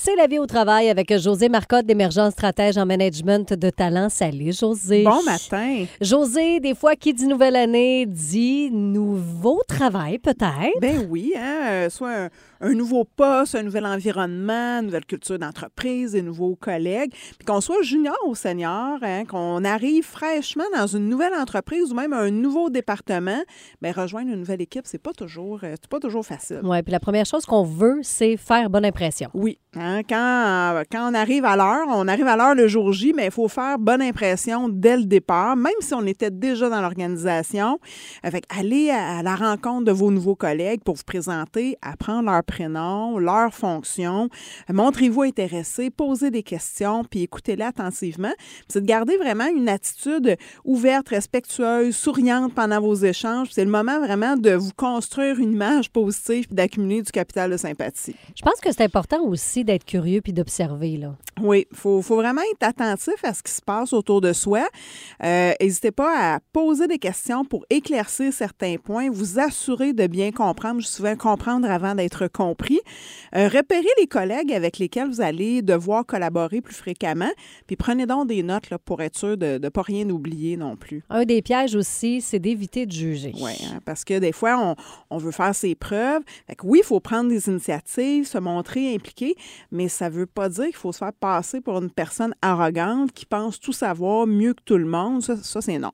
C'est la vie au travail avec José Marcotte d'Émergence Stratège en Management de Talent. Salut José. Bon matin. José, des fois, qui dit nouvelle année dit nouveau travail peut-être? Ben oui, hein, euh, soit un, un nouveau poste, un nouvel environnement, une nouvelle culture d'entreprise, des nouveaux collègues. Puis qu'on soit junior ou senior, hein, qu'on arrive fraîchement dans une nouvelle entreprise ou même un nouveau département, bien, rejoindre une nouvelle équipe, c'est pas toujours, euh, c'est pas toujours facile. Oui, puis la première chose qu'on veut, c'est faire bonne impression. Oui. Hein, quand, on arrive à l'heure, on arrive à l'heure le jour J, mais il faut faire bonne impression dès le départ, même si on était déjà dans l'organisation. Fait aller à, à la rencontre de vos nouveaux collègues pour vous présenter, apprendre leur prénom, leur fonction. Montrez-vous intéressé, posez des questions, puis écoutez-les attentivement. C'est de garder vraiment une attitude ouverte, respectueuse, souriante pendant vos échanges. C'est le moment vraiment de vous construire une image positive puis d'accumuler du capital de sympathie. Je pense que c'est important aussi d'être curieux puis d'observer. là. Oui, il faut, faut, vraiment être attentif à ce qui se passe autour de soi. Euh, N'hésitez pas à poser des questions pour éclaircir certains points, vous assurer de bien comprendre. Je souvent comprendre avant d'être compris. Euh, repérez les collègues avec lesquels vous allez devoir collaborer plus fréquemment, puis prenez donc des notes là, pour être sûr de ne pas rien oublier non plus. Un des pièges aussi, c'est d'éviter de juger. Oui, hein, parce que des fois, on, on veut faire ses preuves. Fait que oui, il faut prendre des initiatives, se montrer impliqué, mais ça ne veut pas dire qu'il faut se faire passer pour une personne arrogante qui pense tout savoir mieux que tout le monde. Ça, ça c'est non.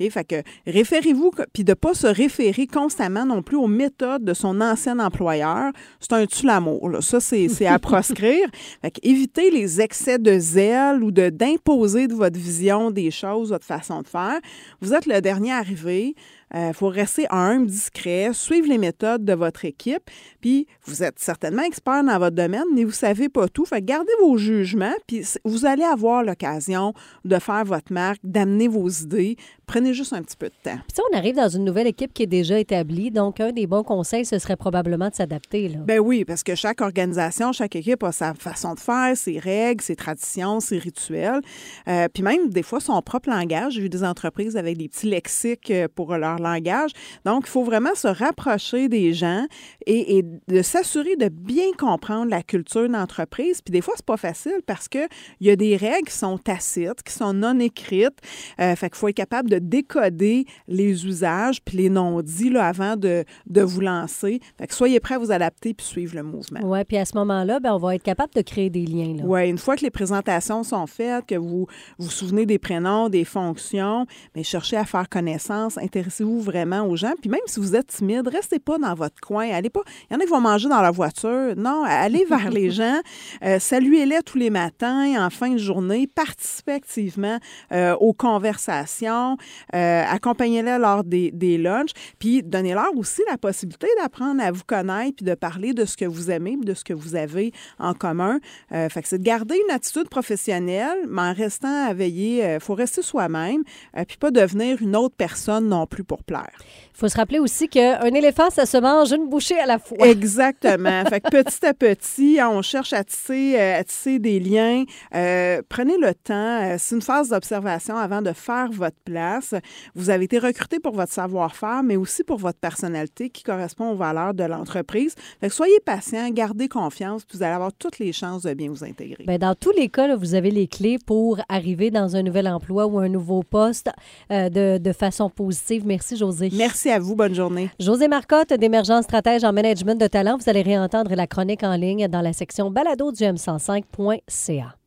OK? Fait que référez-vous, puis de ne pas se référer constamment non plus aux méthodes de son ancien employeur. C'est un tue l'amour. Ça, c'est à proscrire. Fait que évitez les excès de zèle ou de d'imposer de votre vision des choses, votre façon de faire. Vous êtes le dernier arrivé. Il faut rester humble, discret, suivre les méthodes de votre équipe. Puis, vous êtes certainement expert dans votre domaine, mais vous ne savez pas tout. Fait gardez vos jugements, puis vous allez avoir l'occasion de faire votre marque, d'amener vos idées. Prenez juste un petit peu de temps. Puis on arrive dans une nouvelle équipe qui est déjà établie, donc un des bons conseils, ce serait probablement de s'adapter. Ben oui, parce que chaque organisation, chaque équipe a sa façon de faire, ses règles, ses traditions, ses rituels. Euh, puis même, des fois, son propre langage. J'ai vu des entreprises avec des petits lexiques euh, pour leur langage. Donc, il faut vraiment se rapprocher des gens et, et de s'assurer de bien comprendre la culture d'entreprise. Puis des fois, c'est pas facile parce qu'il y a des règles qui sont tacites, qui sont non écrites. Euh, fait qu'il faut être capable de décoder les usages puis les non-dits là, avant de, de vous lancer. Fait que soyez prêts à vous adapter puis suivre le mouvement. Oui, puis à ce moment-là, ben, on va être capable de créer des liens. Oui, une fois que les présentations sont faites, que vous vous souvenez des prénoms, des fonctions, mais cherchez à faire connaissance, intéressez-vous vraiment aux gens. Puis même si vous êtes timide, restez pas dans votre coin. Allez pas. Il y en a qui vont manger dans leur voiture. Non, allez vers les gens, euh, saluez-les tous les matins, en fin de journée, participez activement euh, aux conversations, euh, accompagnez-les lors des, des lunchs, puis donnez-leur aussi la possibilité d'apprendre à vous connaître puis de parler de ce que vous aimez, de ce que vous avez en commun. Fait que c'est de garder une attitude professionnelle, mais en restant à veiller, il faut rester soi-même, puis pas devenir une autre personne non plus pour plaire. Il faut se rappeler aussi qu'un éléphant, ça se mange une bouchée à la fois. Exactement. fait que petit à petit, on cherche à tisser, euh, à tisser des liens. Euh, prenez le temps. Euh, C'est une phase d'observation avant de faire votre place. Vous avez été recruté pour votre savoir-faire, mais aussi pour votre personnalité qui correspond aux valeurs de l'entreprise. Fait que soyez patient, gardez confiance, puis vous allez avoir toutes les chances de bien vous intégrer. Bien, dans tous les cas, là, vous avez les clés pour arriver dans un nouvel emploi ou un nouveau poste euh, de, de façon positive. Merci, José. Merci à vous. Bonne journée. José Marcotte d'Émergence Stratège en management de talent. Vous allez réentendre la chronique en ligne dans la section balado du m105.ca.